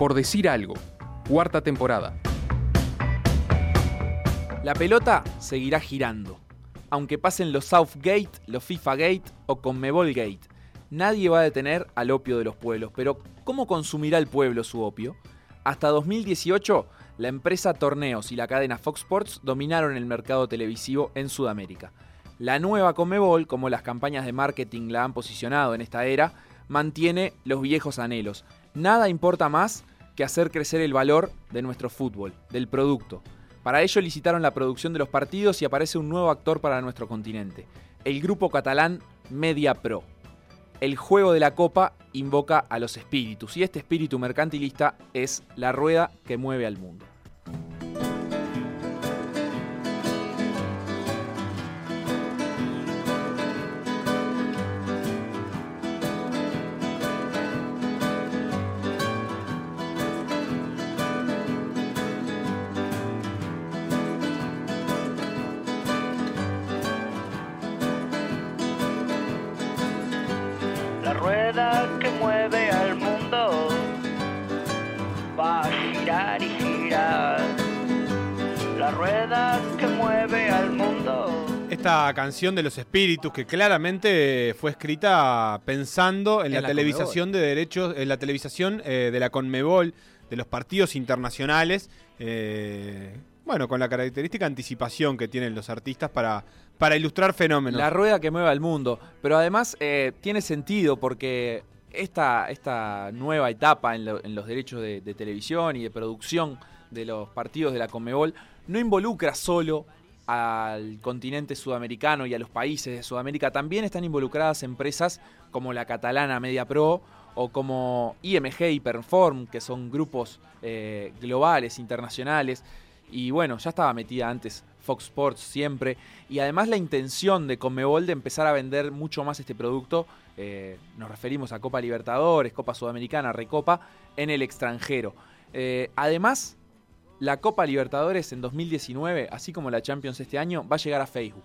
Por decir algo, cuarta temporada. La pelota seguirá girando. Aunque pasen los Southgate, los FIFA Gate o Conmebol Gate, nadie va a detener al opio de los pueblos. Pero, ¿cómo consumirá el pueblo su opio? Hasta 2018, la empresa Torneos y la cadena Fox Sports dominaron el mercado televisivo en Sudamérica. La nueva Conmebol, como las campañas de marketing la han posicionado en esta era, mantiene los viejos anhelos. Nada importa más que hacer crecer el valor de nuestro fútbol, del producto. Para ello licitaron la producción de los partidos y aparece un nuevo actor para nuestro continente, el grupo catalán Media Pro. El juego de la copa invoca a los espíritus y este espíritu mercantilista es la rueda que mueve al mundo. Esta canción de los espíritus que claramente fue escrita pensando en, En la, la televisación de derechos, en la televisación eh, de la Conmebol, de los partidos internacionales, eh, bueno, con la característica anticipación que tienen los artistas para, para ilustrar fenómenos. La rueda que mueve al mundo. Pero además eh, tiene sentido porque esta, esta nueva etapa en, lo- en los derechos de, de televisión y de producción de los partidos de la Conmebol no involucra solo al continente sudamericano y a los países de Sudamérica. También están involucradas empresas como la catalana Media Pro o como IMG y Perform, que son grupos eh, globales, internacionales. Y bueno, ya estaba metida antes Fox Sports siempre. Y además la intención de Conmebol de empezar a vender mucho más este producto, eh, nos referimos a Copa Libertadores, Copa Sudamericana, Recopa, en el extranjero. Eh, además, la Copa Libertadores en 2019, así como la Champions este año, va a llegar a Facebook.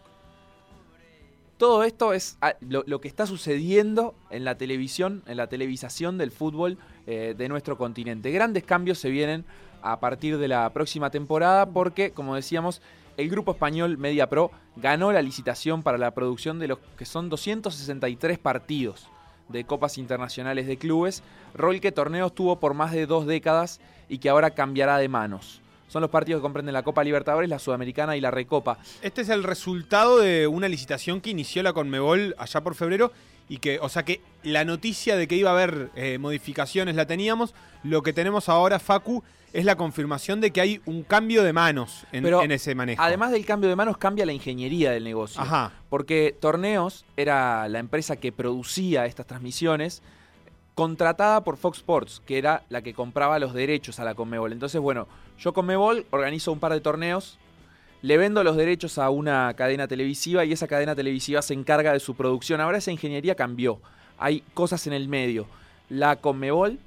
Todo esto es ah, lo, que está sucediendo en la televisión, en la televisación del fútbol eh, de nuestro continente. Grandes cambios se vienen a partir de la próxima temporada porque, como decíamos, el grupo español Media Pro ganó la licitación para la producción de los que son 263 partidos de copas internacionales de clubes, rol que Torneos tuvo por más de dos décadas y que ahora cambiará de manos. Son los partidos que comprenden la Copa Libertadores, la Sudamericana y la Recopa. Este es el resultado de una licitación que inició la Conmebol allá por febrero y que, o sea que la noticia de que iba a haber eh, modificaciones la teníamos. Lo que tenemos ahora, Facu, es la confirmación de que hay un cambio de manos en, Pero, en ese manejo. Además del cambio de manos, cambia la ingeniería del negocio. Ajá. Porque Torneos era la empresa que producía estas transmisiones, contratada por Fox Sports, que era la que compraba los derechos a la Conmebol. Entonces, bueno, yo Conmebol organizo un par de torneos, le vendo los derechos a una cadena televisiva y esa cadena televisiva se encarga de su producción. Ahora esa ingeniería cambió. Hay cosas en el medio. La Conmebol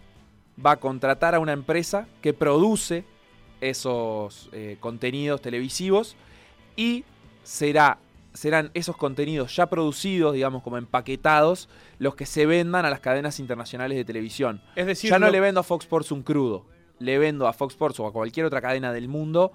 va a contratar a una empresa que produce esos eh, contenidos televisivos y será, serán esos contenidos ya producidos, digamos, como empaquetados, los que se vendan a las cadenas internacionales de televisión. Es decir, ya no lo- le vendo a Fox Sports un crudo, le vendo a Fox Sports o a cualquier otra cadena del mundo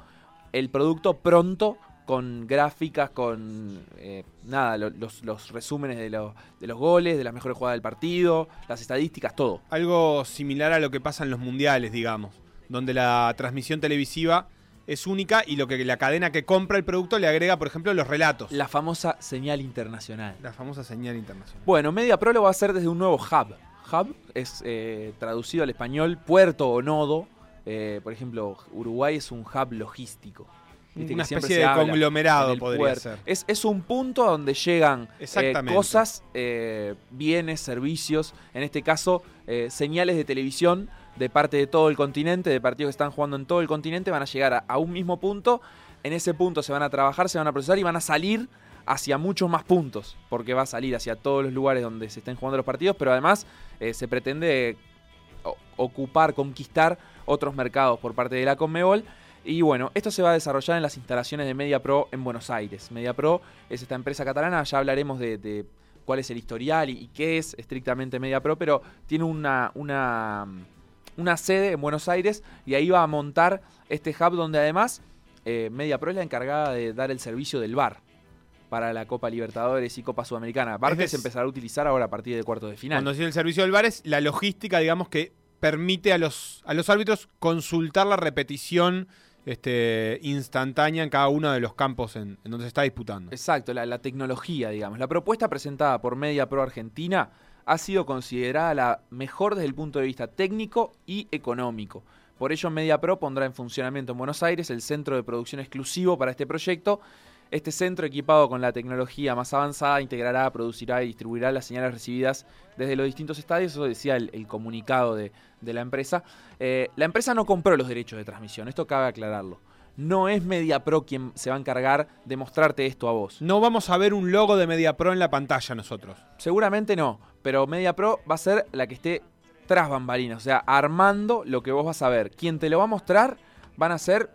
el producto pronto con gráficas, con eh, nada, lo- los, los resúmenes de, de los goles, de las mejores jugadas del partido, las estadísticas, todo. algo similar a lo que pasa en los mundiales, digamos, donde la transmisión televisiva es única y lo que la cadena que compra el producto le agrega, por ejemplo, los relatos. La famosa señal internacional. La famosa señal internacional. Bueno, Media Pro lo va a hacer desde un nuevo hub. Hub es eh, traducido al español puerto o nodo. Eh, por ejemplo, Uruguay es un hub logístico. Viste Una especie de conglomerado podría puerto. ser. Es, es un punto donde llegan eh, cosas, eh, bienes, servicios, en este caso eh, señales de televisión de parte de todo el continente, de partidos que están jugando en todo el continente, van a llegar a, un mismo punto. En ese punto se van a trabajar, se van a procesar y van a salir hacia muchos más puntos, porque va a salir hacia todos los lugares donde se estén jugando los partidos, pero además eh, se pretende ocupar, conquistar otros mercados por parte de la Conmebol. Y bueno, esto se va a desarrollar en las instalaciones de MediaPro en Buenos Aires. MediaPro es esta empresa catalana, ya hablaremos de, de cuál es el historial y, y qué es estrictamente MediaPro, pero tiene una, una, una sede en Buenos Aires y ahí va a montar este hub donde además eh, MediaPro es la encargada de dar el servicio del bar para la Copa Libertadores y Copa Sudamericana. Bar que se empezará a utilizar ahora a partir de cuartos de final. Cuando decía el servicio del VAR es la logística, digamos, que permite a los, a los árbitros consultar la repetición este, instantánea en cada uno de los campos en, en donde se está disputando. Exacto, la, la tecnología, digamos. La propuesta presentada por Media Pro Argentina ha sido considerada la mejor desde el punto de vista técnico y económico. Por ello, Media Pro pondrá en funcionamiento en Buenos Aires el centro de producción exclusivo para este proyecto. Este centro, equipado con la tecnología más avanzada, integrará, producirá y distribuirá las señales recibidas desde los distintos estadios. Eso decía el, comunicado de, de la empresa. Eh, la empresa no compró los derechos de transmisión, esto cabe aclararlo. No es MediaPro quien se va a encargar de mostrarte esto a vos. No vamos a ver un logo de MediaPro en la pantalla nosotros. Seguramente no, pero MediaPro va a ser la que esté tras bambalinas, o sea, armando lo que vos vas a ver. Quien te lo va a mostrar van a ser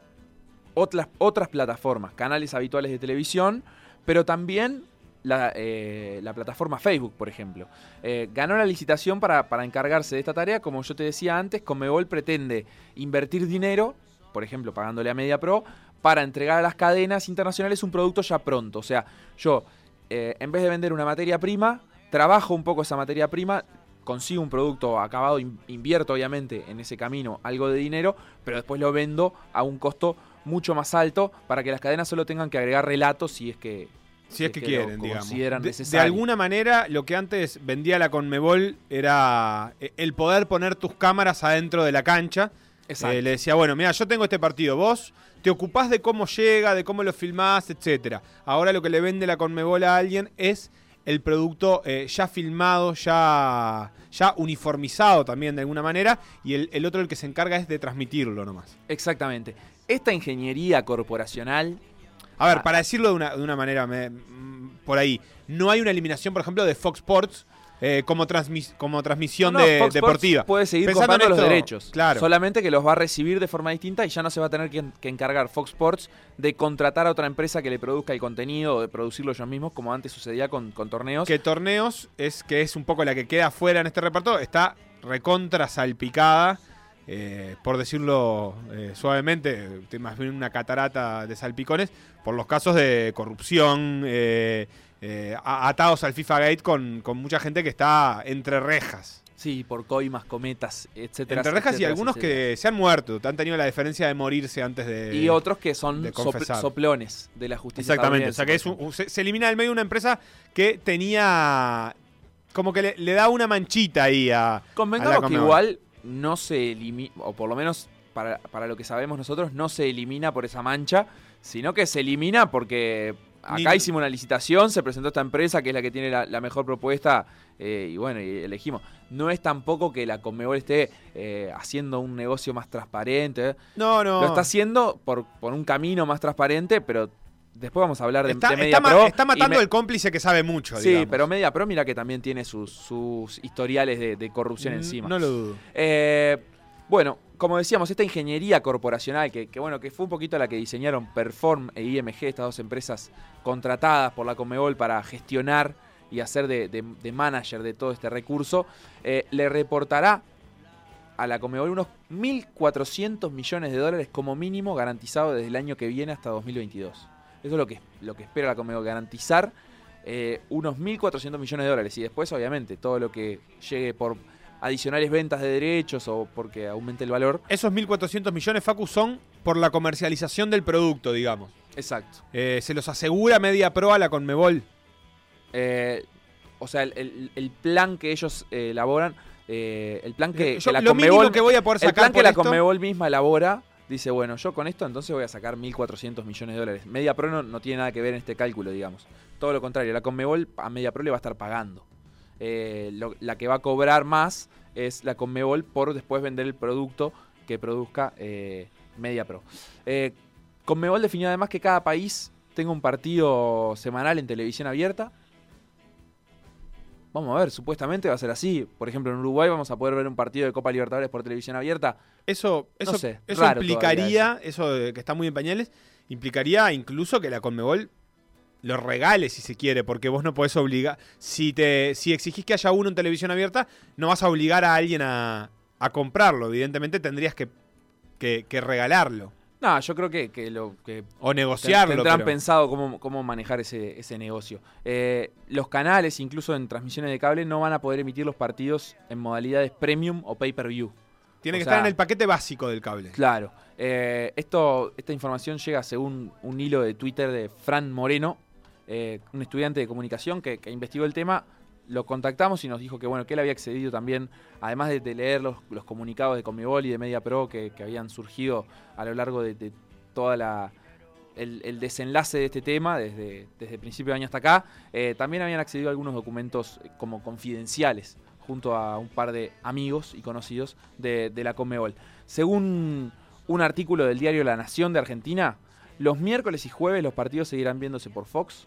otras, otras plataformas, canales habituales de televisión, pero también la, eh, la plataforma Facebook, por ejemplo. Eh, ganó la licitación para, para encargarse de esta tarea, como yo te decía antes, Conmebol pretende invertir dinero, por ejemplo, pagándole a MediaPro, para entregar a las cadenas internacionales un producto ya pronto. O sea, yo, eh, en vez de vender una materia prima, trabajo un poco esa materia prima, consigo un producto acabado, in- invierto obviamente en ese camino algo de dinero, pero después lo vendo a un costo mucho más alto para que las cadenas solo tengan que agregar relatos si es que Si es que quieren, digamos. consideran De, de alguna manera, lo que antes vendía la Conmebol era eh, el poder poner tus cámaras adentro de la cancha. Eh, le decía, bueno, mira, yo tengo este partido, vos te ocupás de cómo llega, de cómo lo filmás, etcétera. Ahora lo que le vende la Conmebol a alguien es el producto eh, ya filmado, ya, ya uniformizado también de alguna manera, y el, el otro el que se encarga es de transmitirlo nomás. Exactamente. Esta ingeniería corporacional A ver, Ah. para decirlo de una, de una manera me- mm, por ahí, no hay una eliminación, por ejemplo, de Fox Sports eh, como, transmis- como transmisión No, no, de- Fox Sports deportiva. Puede seguir Pensando en comprando los derechos. claro. Solamente que los va a recibir de forma distinta y ya no se va a tener que, que encargar Fox Sports de contratar a otra empresa que le produzca el contenido o de producirlo ellos mismos, como antes sucedía con, con torneos. Que torneos es que es un poco la que queda fuera en este reparto, está recontra salpicada, eh, por decirlo eh, suavemente, eh, más bien una catarata de salpicones, por los casos de corrupción eh, eh, atados al FIFA Gate con, con mucha gente que está entre rejas. Sí, por coimas, cometas, etcétera. Entre rejas y algunos etcétera. que se han muerto, han tenido la diferencia de morirse antes de... Y otros que son sopl- soplones de la justicia. Exactamente, o sea que es un- se, se elimina del medio una empresa que tenía... Como que le, le da una manchita ahí a... Convengamos a que igual no se elimina, o por lo menos para, para lo que sabemos nosotros, no se elimina por esa mancha, sino que se elimina porque acá Ni- hicimos una licitación, se presentó esta empresa que es la que tiene la, la mejor propuesta eh, y bueno, y elegimos. No es tampoco que la Conmebol esté eh, haciendo un negocio más transparente. No, no. lo está haciendo por, por un camino más transparente, pero después vamos a hablar de, Está, de está Media ma- Pro está matando me- el cómplice que sabe mucho, Sí, digamos. pero Media Pro mira que también tiene sus, sus historiales de, de corrupción Mm, encima. No lo dudo. Eh, bueno, como decíamos, esta ingeniería corporacional, que, bueno, que fue un poquito la que diseñaron Perform e IMG, estas dos empresas contratadas por la Comebol para gestionar y hacer de, de- de manager de todo este recurso, eh, le reportará a la Comebol unos 1.400 millones de dólares como mínimo garantizado desde el año que viene hasta 2022. Eso es lo que, lo que espera la Comebol, garantizar eh, unos 1.400 millones de dólares. Y después, obviamente, todo lo que llegue por adicionales ventas de derechos o porque aumente el valor. Esos 1.400 millones, Facu, son por la comercialización del producto, digamos. Exacto. Eh, se los asegura Media Pro a la Conmebol. Eh, o sea, el, el- el plan que ellos eh, elaboran, el plan que, Yo que la lo Conmebol, que voy a poder el sacar plan que la Conmebol misma elabora, dice, bueno, yo con esto entonces voy a sacar 1.400 millones de dólares. Media Pro no, no tiene nada que ver en este cálculo, digamos. Todo lo contrario, la Conmebol a Media Pro le va a estar pagando. Eh, lo- la que va a cobrar más es la Conmebol por después vender el producto que produzca eh, Media Pro. Eh, Conmebol definió además que cada país tenga un partido semanal en televisión abierta. Vamos a ver, supuestamente va a ser así. Por ejemplo, en Uruguay vamos a poder ver un partido de Copa Libertadores por televisión abierta. Eso, eso, No sé, eso implicaría, eso que está muy en pañales, implicaría incluso que la Conmebol lo regale si se quiere, porque vos no podés obligar. Si te si exigís que haya uno en televisión abierta, no vas a obligar a alguien a, a comprarlo. Evidentemente tendrías que, que- que regalarlo No, yo creo que, que lo que o negociarlo. tendrán pero- pensado cómo, cómo manejar ese, ese negocio. Eh, los canales, incluso en transmisiones de cable, no van a poder emitir los partidos en modalidades premium o pay-per-view. Tiene o que sea- estar en el paquete básico del cable. Claro. Eh, esto, esta información llega según un hilo de Twitter de Fran Moreno, eh, un estudiante de comunicación que, investigó el tema. Lo contactamos y nos dijo que bueno que él había accedido también, además de, leer los, comunicados de Conmebol y de Media Pro que, habían surgido a lo largo de, de toda la el, desenlace de este tema desde, desde el principio de año hasta acá. eh, también habían accedido a algunos documentos eh, como confidenciales junto a un par de amigos y conocidos de, de la Conmebol. Según un artículo del diario La Nación de Argentina, los miércoles y jueves los partidos seguirán viéndose por Fox.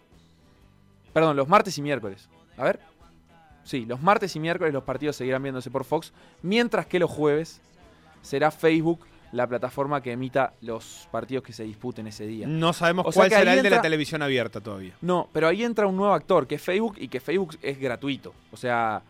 Perdón, los martes y miércoles. A ver. Sí, los martes y miércoles los partidos seguirán viéndose por Fox, mientras que los jueves será Facebook la plataforma que emita los partidos que se disputen ese día. No sabemos O cuál será el de la televisión abierta todavía. No, pero ahí entra un nuevo actor, que es Facebook, y que Facebook es gratuito. O sea,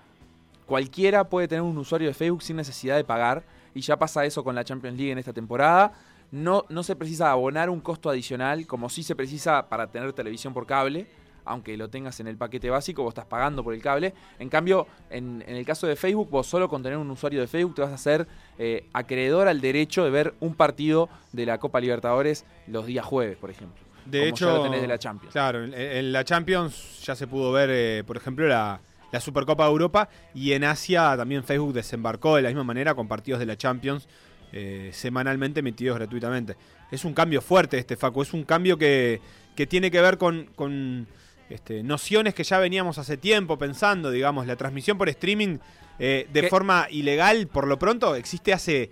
cualquiera puede tener un usuario de Facebook sin necesidad de pagar, y ya pasa eso con la Champions League en esta temporada. No, no se precisa abonar un costo adicional, como sí se precisa para tener televisión por cable, aunque lo tengas en el paquete básico, vos estás pagando por el cable. En cambio, en, en el caso de Facebook, vos solo con tener un usuario de Facebook te vas a hacer eh, acreedor al derecho de ver un partido de la Copa Libertadores los días jueves, por ejemplo. De como hecho, ya lo tenés de la Champions. Claro, en, en la Champions ya se pudo ver, eh, por ejemplo, la, la Supercopa de Europa y en Asia también Facebook desembarcó de la misma manera con partidos de la Champions eh, semanalmente emitidos gratuitamente. Es un cambio fuerte este, Facu, es un cambio que, que tiene que ver con, con, este, nociones que ya veníamos hace tiempo pensando, digamos, la transmisión por streaming eh, de ¿Qué? forma ilegal, por lo pronto, existe hace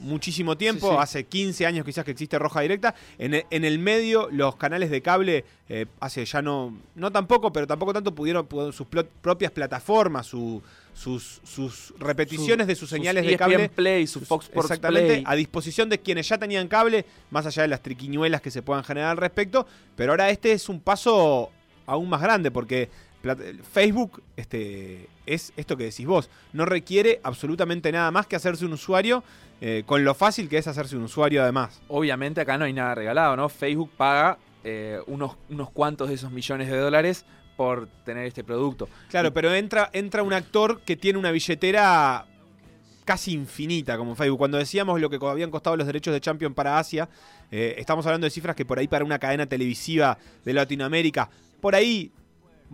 muchísimo tiempo, Sí, sí. hace 15 años quizás que existe Roja Directa. En el, en el medio, los canales de cable, eh, hace ya no, no tampoco, pero tampoco tanto pudieron, pudieron sus plot- propias plataformas, su- sus, sus repeticiones de sus señales de ESPN cable. Play, su Fox Sports exactamente, Play. a disposición de quienes ya tenían cable, más allá de las triquiñuelas que se puedan generar al respecto. Pero ahora este es un paso aún más grande, porque Facebook este, es esto que decís vos, no requiere absolutamente nada más que hacerse un usuario, eh, con lo fácil que es hacerse un usuario además. Obviamente acá no hay nada regalado, ¿no? Facebook paga eh, unos, unos cuantos de esos millones de dólares por tener este producto. Claro, pero entra, entra un actor que tiene una billetera casi infinita como Facebook. Cuando decíamos lo que habían costado los derechos de Champions para Asia, eh, estamos hablando de cifras que por ahí para una cadena televisiva de Latinoamérica, por ahí,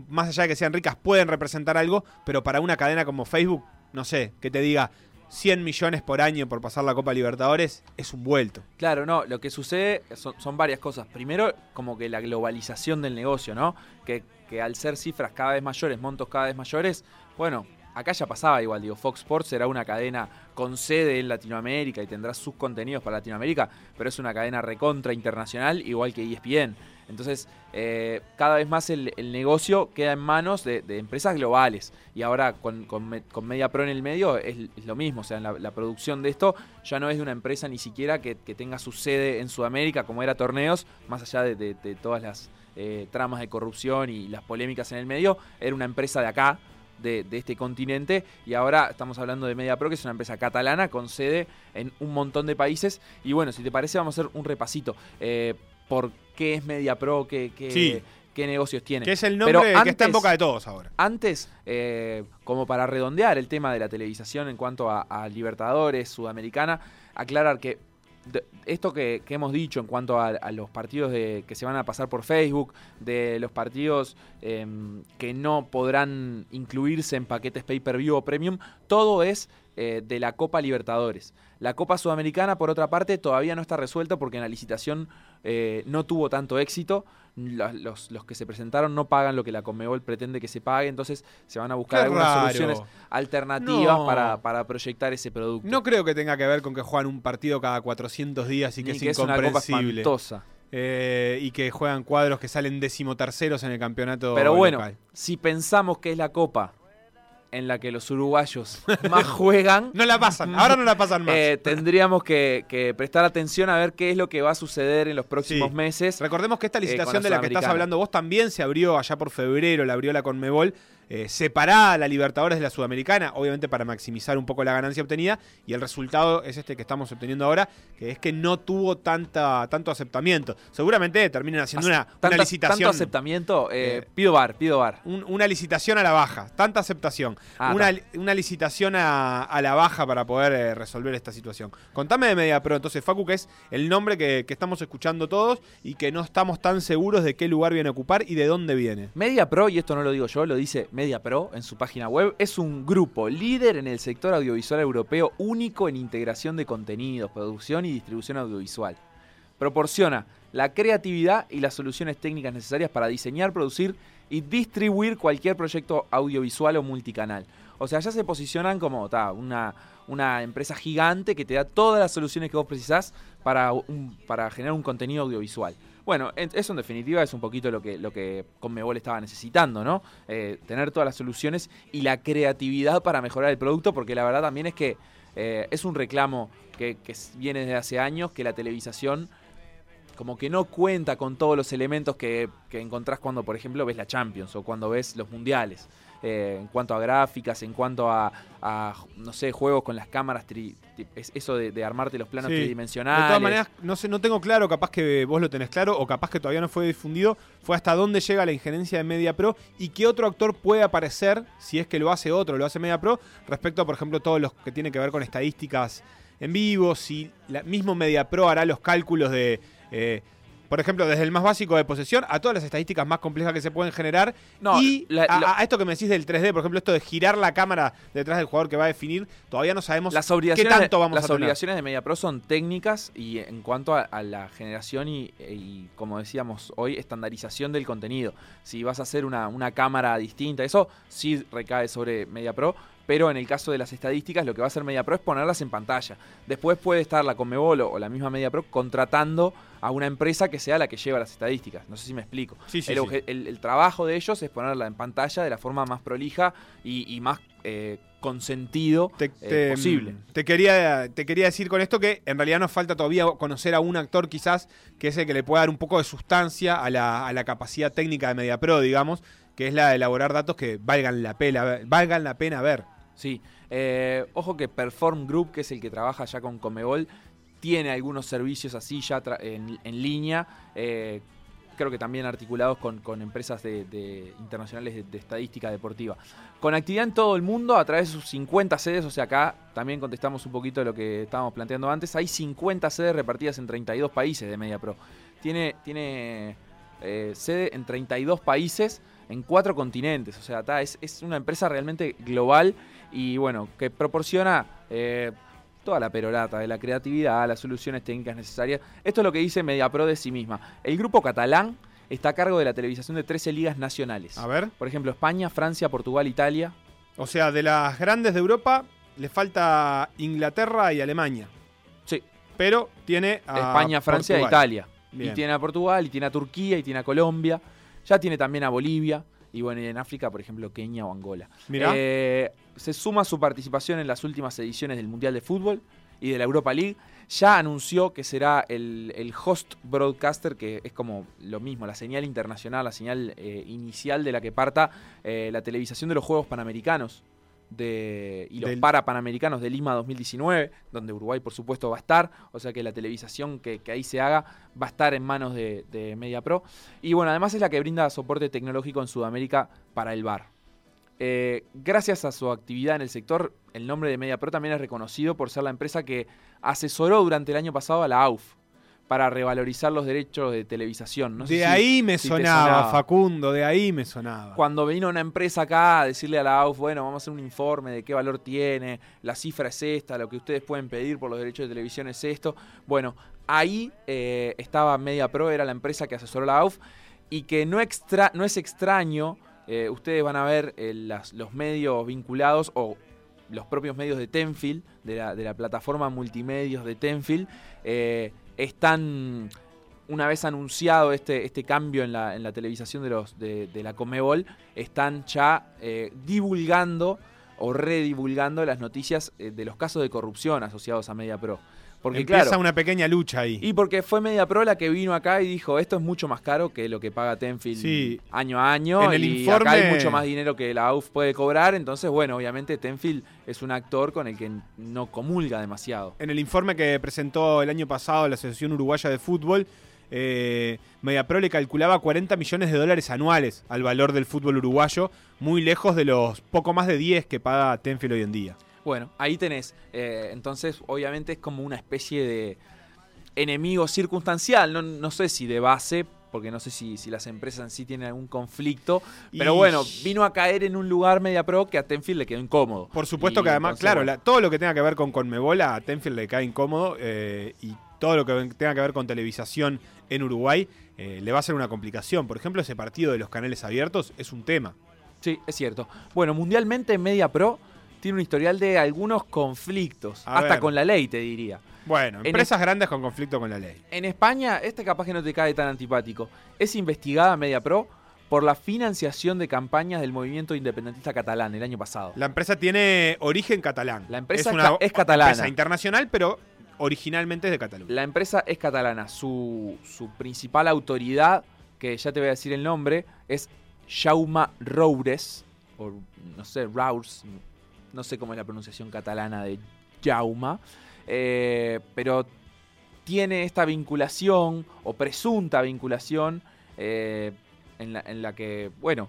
más allá de que sean ricas, pueden representar algo, pero para una cadena como Facebook, no sé, que te diga 100 millones por año por pasar la Copa Libertadores, es un vuelto. Claro, no, lo que sucede son, son varias cosas. Primero, como que la globalización del negocio, ¿no? Que, que al ser cifras cada vez mayores, montos cada vez mayores, bueno, acá ya pasaba igual, digo, Fox Sports será una cadena con sede en Latinoamérica y tendrá sus contenidos para Latinoamérica, pero es una cadena recontra internacional, igual que ESPN. Entonces, eh, cada vez más el, negocio queda en manos de, empresas globales. Y ahora con, con, con Media Pro en el medio es, lo mismo. O sea, la, producción de esto ya no es de una empresa ni siquiera que, tenga su sede en Sudamérica, como era Torneos, más allá de todas las eh, tramas de corrupción y las polémicas en el medio. Era una empresa de acá, de, de este continente. Y ahora estamos hablando de Media Pro, que es una empresa catalana con sede en un montón de países. Y bueno, si te parece, vamos a hacer un repasito. Eh, ¿Por qué es Media Pro? ¿Qué, qué, Sí. qué negocios tiene? Que es el nombre que está en antes- boca de todos ahora. Antes, eh, como para redondear el tema de la televisión en cuanto a, a Libertadores, Sudamericana, aclarar que esto que, hemos dicho en cuanto a, a los partidos de, que se van a pasar por Facebook, de los partidos em, que no podrán incluirse en paquetes pay-per-view o premium, todo es eh, de la Copa Libertadores. La Copa Sudamericana, por otra parte, todavía no está resuelta porque en la licitación eh, no tuvo tanto éxito. Los, los que se presentaron no pagan lo que la Conmebol pretende que se pague, entonces se van a buscar Qué algunas raro. soluciones alternativas No. para, para proyectar ese producto. No creo que tenga que ver con que juegan un partido cada 400 días y que Ni es que es una copa incomprensible. Eh, y que juegan cuadros que salen decimoterceros en el campeonato Pero bueno, local. si pensamos que es la copa en la que los uruguayos más juegan, No la pasan, ahora no la pasan más. eh, tendríamos que, que prestar atención a ver qué es lo que va a suceder en los próximos Sí. meses. Recordemos que esta eh, licitación de la que estás hablando vos también se abrió allá por febrero, la abrió la Conmebol, eh, separada la Libertadores de la Sudamericana, obviamente para maximizar un poco la ganancia obtenida, y el resultado es este que estamos obteniendo ahora, que es que no tuvo tanta, tanto aceptamiento. Seguramente terminan haciendo una, una licitación. Tanto aceptamiento, eh, Eh, pido bar, pido bar. un- una licitación a la baja, tanta aceptación. Ah, una, una licitación a, a la baja para poder eh, resolver esta situación. Contame de MediaPro, entonces, Facu, que es el nombre que, que estamos escuchando todos y que no estamos tan seguros de qué lugar viene a ocupar y de dónde viene. Media Pro, y esto no lo digo yo, lo dice Media Pro en su página web, es un grupo líder en el sector audiovisual europeo único en integración de contenidos, producción y distribución audiovisual. Proporciona la creatividad y las soluciones técnicas necesarias para diseñar, producir y distribuir cualquier proyecto audiovisual o multicanal. O sea, ya se posicionan como una, una empresa gigante que te da todas las soluciones que vos precisás para, para generar un contenido audiovisual. Bueno, en- eso en definitiva es un poquito lo que, lo que Conmebol estaba necesitando, ¿no? Eh, tener todas las soluciones y la creatividad para mejorar el producto, porque la verdad también es que eh, es un reclamo que, que viene desde hace años, que la televisación como que no cuenta con todos los elementos que, que encontrás cuando, por ejemplo, ves la Champions o cuando ves los mundiales. Eh, en cuanto a gráficas, en cuanto a, a, no sé, juegos con las cámaras, tri- tri- es eso de, de armarte los planos Sí. tridimensionales. De todas maneras, no sé, no tengo claro, capaz que vos lo tenés claro, o capaz que todavía no fue difundido, fue hasta dónde llega la injerencia de MediaPro y qué otro actor puede aparecer, si es que lo hace otro, lo hace MediaPro, respecto a, por ejemplo, todo lo que tiene que ver con estadísticas en vivo, si la, mismo MediaPro hará los cálculos de. eh, por ejemplo, desde el más básico de posesión a todas las estadísticas más complejas que se pueden generar. No, y la- a, esto que me decís del 3D, por ejemplo, esto de girar la cámara detrás del jugador que va a definir, todavía no sabemos Las qué obligaciones, tanto vamos las a obligaciones de MediaPro son técnicas y en cuanto a, a la generación y, y, como decíamos hoy, estandarización del contenido. Si vas a hacer una, una cámara distinta, eso sí recae sobre MediaPro, pero en el caso de las estadísticas lo que va a hacer MediaPro es ponerlas en pantalla. Después puede estar la Conmebol o, la misma MediaPro contratando a una empresa que sea la que lleva las estadísticas. No sé si me explico. Sí, sí, el, sí. obje- el- el trabajo de ellos es ponerla en pantalla de la forma más prolija y, y más eh, consentido te, eh, te- posible. Te quería, te quería decir con esto que en realidad nos falta todavía conocer a un actor quizás que es el que le pueda dar un poco de sustancia a la, a la capacidad técnica de MediaPro, digamos, que es la de elaborar datos que valgan la pena, valgan la pena ver. Sí, eh, ojo que Perform Group, que es el que trabaja ya con Comebol, tiene algunos servicios así ya en, en línea, eh, creo que también articulados con, con empresas de, internacionales de, estadística deportiva. Con actividad en todo el mundo a través de sus 50 sedes, o sea, acá también contestamos un poquito de lo que estábamos planteando antes, hay 50 sedes repartidas en 32 países de MediaPro. Tiene, tiene eh, sede en 32 países en cuatro continentes. O sea, es, es una empresa realmente global y bueno, que proporciona eh, toda la perorata de la creatividad, las soluciones técnicas necesarias. Esto es lo que dice MediaPro de sí misma. El grupo catalán está a cargo de la televisación de 13 ligas nacionales. A ver. Por ejemplo, España, Francia, Portugal, Italia. O sea, de las grandes de Europa le falta Inglaterra y Alemania. Sí, Pero tiene a España, Francia e. Italia. Bien. Y tiene a Portugal, y tiene a Turquía, y tiene a Colombia. Ya tiene también a Bolivia. Y bueno, y en África, por ejemplo, Kenia o Angola. Mirá. Eh, se suma su participación en las últimas ediciones del Mundial de Fútbol y de la Europa League. Ya anunció que será el, el host broadcaster, que es como lo mismo, la señal internacional, la señal eh, inicial de la que parta eh, la televisación de los Juegos Panamericanos de, y los Del- Parapanamericanos de Lima 2019, donde Uruguay por supuesto va a estar, o sea que la televisación que, que ahí se haga va a estar en manos de, de MediaPro. Y bueno, además es la que brinda soporte tecnológico en Sudamérica para el bar. Eh, gracias a su actividad en el sector, el nombre de MediaPro también es reconocido por ser la empresa que asesoró durante el año pasado a la AUF para revalorizar los derechos de televisación. No sé de si- ahí me si sonaba, sonaba. Facundo, de ahí me sonaba. Cuando vino una empresa acá a decirle a la AUF, bueno, vamos a hacer un informe de qué valor tiene, la cifra es esta, lo que ustedes pueden pedir por los derechos de televisión es esto. Bueno, ahí eh, estaba MediaPro, era la empresa que asesoró la AUF, y que no, extra, no es extraño, eh, ustedes van a ver eh, las- los medios vinculados o los propios medios de Tenfield, de la, de la plataforma multimedios de Tenfield, están, una vez anunciado este, este cambio en la, en la televisación de, los, de, la Comebol, están ya eh, divulgando o redivulgando las noticias eh, de los casos de corrupción asociados a MediaPro. Porque Empieza claro, una pequeña lucha ahí. y porque fue Media Pro la que vino acá y dijo, esto es mucho más caro que lo que paga Tenfield Sí. año a año. En el y informe- acá hay mucho más dinero que la AUF puede cobrar. Entonces, bueno, obviamente Tenfield es un actor con el que no comulga demasiado. En el informe que presentó el año pasado la Asociación Uruguaya de Fútbol, eh, Mediapro le calculaba 40 millones de dólares anuales al valor del fútbol uruguayo, muy lejos de los poco más de 10 que paga Tenfield hoy en día. Bueno, ahí tenés. Eh, entonces, obviamente es como una especie de enemigo circunstancial. No, no sé si de base, porque no sé si, si las empresas en sí tienen algún conflicto. Pero Y- bueno, vino a caer en un lugar media pro que a Tenfield le quedó incómodo. Por supuesto Y que además, claro, la- todo lo que tenga que ver con Conmebol a Tenfield le cae incómodo eh, y todo lo que tenga que ver con televisación en Uruguay eh, le va a ser una complicación. Por ejemplo, ese partido de los canales abiertos es un tema. Sí, es cierto. Bueno, mundialmente Media Pro tiene un historial de algunos conflictos. A hasta ver. con la ley, te diría. Bueno, En empresas grandes con conflicto con la ley. En España, este capaz que no te cae tan antipático. Es investigada Media Pro por la financiación de campañas del movimiento independentista catalán el año pasado. La empresa tiene origen catalán. La empresa es ca- es catalana. empresa internacional, pero originalmente es de Cataluña. La empresa es catalana. Su, su principal autoridad, que ya te voy a decir el nombre, es Jaume Roures. O no sé, Raurs. No sé cómo es la pronunciación catalana de Jaume. eh, pero tiene esta vinculación, o presunta vinculación, eh, en, la, en la que, bueno,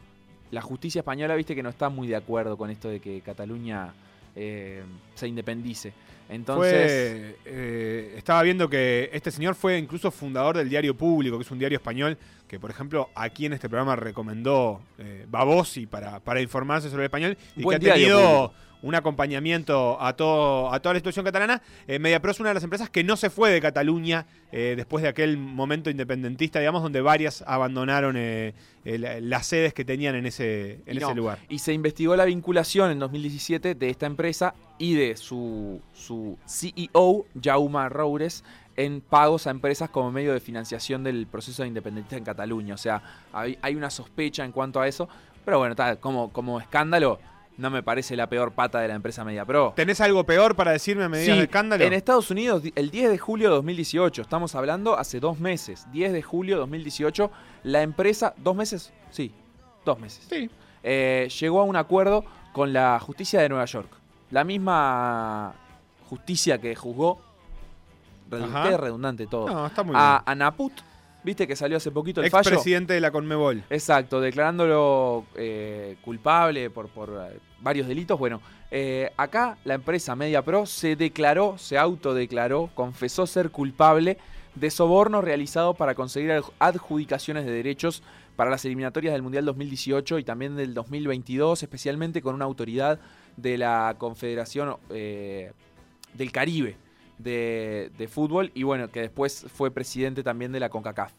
la justicia española, viste que no está muy de acuerdo con esto de que Cataluña eh, se independice. Entonces. Fue, eh, estaba viendo que este señor fue incluso fundador del Diario Público, que es un diario español que, por ejemplo, aquí en este programa recomendó eh, Babosi para, para informarse sobre el español y que ha tenido un acompañamiento a, todo, a toda la situación catalana. Eh, Mediapro es una de las empresas que no se fue de Cataluña eh, después de aquel momento independentista, digamos, donde varias abandonaron eh, la- las sedes que tenían en ese, en Y ese no, lugar. Y se investigó la vinculación en 2017 de esta empresa y de su, su CEO, Jaume Roures, en pagos a empresas como medio de financiación del proceso de independencia en Cataluña. O sea, hay, hay una sospecha en cuanto a eso. Pero bueno, tal, como, como escándalo, no me parece la peor pata de la empresa MediaPro. ¿Tenés algo peor para decirme a medida Sí, de escándalo? En Estados Unidos, el 10 de julio de 2018, estamos hablando hace dos meses, 10 de julio de 2018, la empresa, ¿dos meses? Sí, dos meses. Sí. Eh, llegó a un acuerdo con la justicia de Nueva York. La misma justicia que juzgó, redundante todo, No, está muy bien. a, a Naput, viste que salió hace poquito el fallo. Expresidente de la Conmebol. Exacto, declarándolo eh, culpable por, por, eh, varios delitos. Bueno, eh, acá la empresa MediaPro se declaró, se autodeclaró, confesó ser culpable de soborno realizado para conseguir adj- adjudicaciones de derechos para las eliminatorias del Mundial 2018 y también del 2022, especialmente con una autoridad de la Confederación eh, del Caribe de, de fútbol y bueno, que después fue presidente también de la CONCACAF.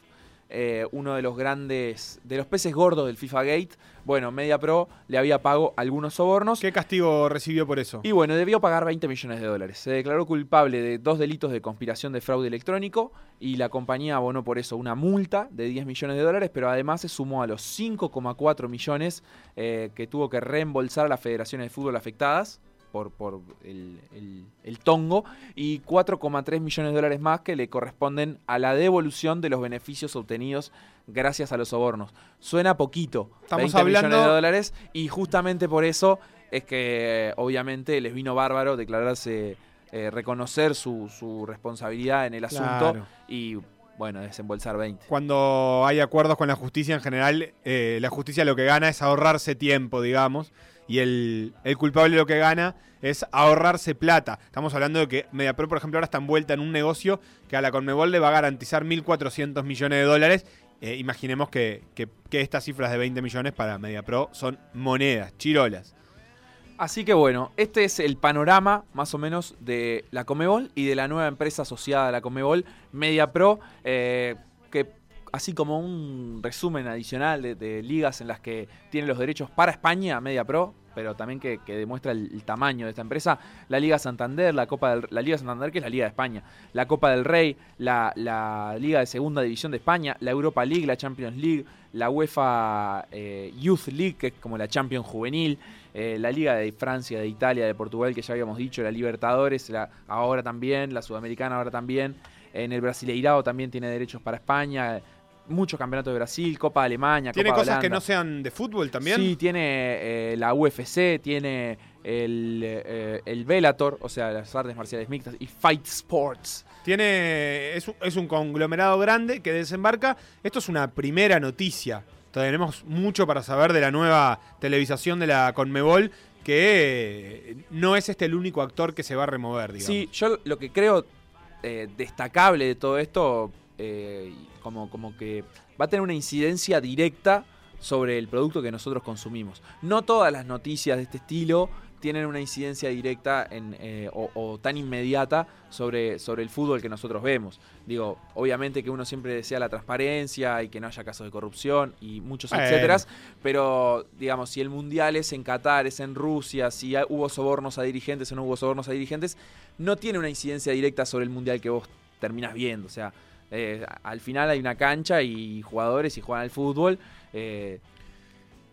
Eh, uno de los grandes, de los peces gordos del FIFA Gate, bueno, MediaPro le había pago algunos sobornos ¿Qué castigo recibió por eso? y bueno, debió pagar 20 millones de dólares. Se declaró culpable de dos delitos de conspiración de fraude electrónico y la compañía abonó por eso una multa de 10 millones de dólares, pero además se sumó a los 5,4 millones eh, que tuvo que reembolsar a las federaciones de fútbol afectadas por, por el, el- el tongo y 4,3 millones de dólares más que le corresponden a la devolución de los beneficios obtenidos gracias a los sobornos. Suena poquito, Estamos 20 millones hablando- de dólares y justamente por eso es que obviamente les vino bárbaro declararse, eh, reconocer su, su responsabilidad en el asunto Claro. y bueno, desembolsar 20. Cuando hay acuerdos con la justicia en general, eh, la justicia lo que gana es ahorrarse tiempo, digamos, y el, el culpable lo que gana es ahorrarse plata. Estamos hablando de que MediaPro, por ejemplo, ahora está envuelta en un negocio que a la Conmebol le va a garantizar 1.400 millones de dólares. Eh, imaginemos que, que- estas cifras de 20 millones para MediaPro son monedas, chirolas. Así que bueno, este es el panorama más o menos de la Comebol y de la nueva empresa asociada a la Comebol, MediaPro, eh, así como un resumen adicional de, ligas en las que tiene los derechos para España, MediaPro pero también que, demuestra el, tamaño de esta empresa, la Liga Santander, la Copa del, la Liga Santander, que es la Liga de España, la Copa del Rey, la, Liga de Segunda División de España, la Europa League, la Champions League, la UEFA eh, Youth League, que es como la Champions Juvenil, eh, la Liga de Francia, de Italia, de Portugal, que ya habíamos dicho, la Libertadores, ahora también, la Sudamericana ahora también, en el Brasileirao también tiene derechos para España, muchos campeonatos de Brasil, Copa de Alemania, ¿Tiene Copa cosas que no sean de fútbol también? Sí, tiene eh, la UFC, tiene el, eh, el Bellator, o sea, las artes marciales mixtas, y Fight Sports. Tiene, es, un- es un conglomerado grande que desembarca. Esto es una primera noticia. Tenemos mucho para saber de la nueva televisación de la Conmebol, que eh, no es este el único actor que se va a remover, digamos. Sí, yo lo que creo eh, destacable de todo esto, eh, como, como que va a tener una incidencia directa sobre el producto que nosotros consumimos. No todas las noticias de este estilo tienen una incidencia directa en, eh, o, o tan inmediata sobre, sobre el fútbol que nosotros vemos. Digo, obviamente que uno siempre desea la transparencia y que no haya casos de corrupción y muchos Bueno. etcétera, pero digamos, si el mundial es en Qatar, es en Rusia, si hubo sobornos a dirigentes o no hubo sobornos a dirigentes, no tiene una incidencia directa sobre el mundial que vos terminás viendo. O sea, eh, al final hay una cancha y jugadores y juegan al fútbol. eh,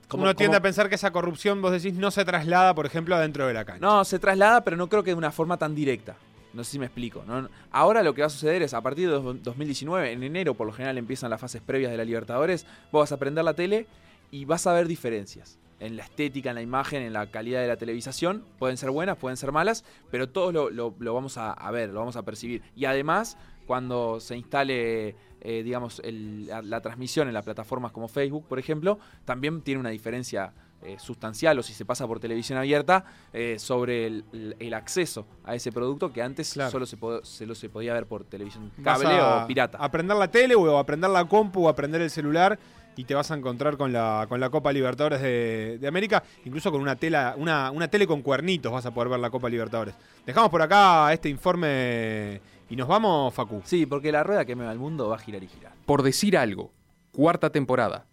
como- Uno tiende como- a pensar que esa corrupción, vos decís, no se traslada, por ejemplo, adentro de la cancha. No, se traslada, pero no creo que de una forma tan directa. No sé si me explico. ¿no? Ahora lo que va a suceder es, a partir de dos- 2019, en enero por lo general empiezan las fases previas de la Libertadores, vos vas a prender la tele y vas a ver diferencias. En la estética, en la imagen, en la calidad de la televisación. Pueden ser buenas, pueden ser malas, pero todos lo, lo- lo vamos a, a ver, lo vamos a percibir. Y además, cuando se instale, eh, digamos, el- la, la transmisión en las plataformas como Facebook, por ejemplo, también tiene una diferencia eh, sustancial, o si se pasa por televisión abierta, eh, sobre el, acceso a ese producto que antes Claro. solo se, se podía ver por televisión cable o pirata. Aprender la tele o aprender la compu o aprender el celular y te vas a encontrar con la, con la Copa Libertadores de, de América, incluso con una, tela, una, una tele con cuernitos vas a poder ver la Copa Libertadores. Dejamos por acá este informe y nos vamos, Facu. Sí, porque la rueda que me va al mundo va a girar y girar. Por decir algo, cuarta temporada.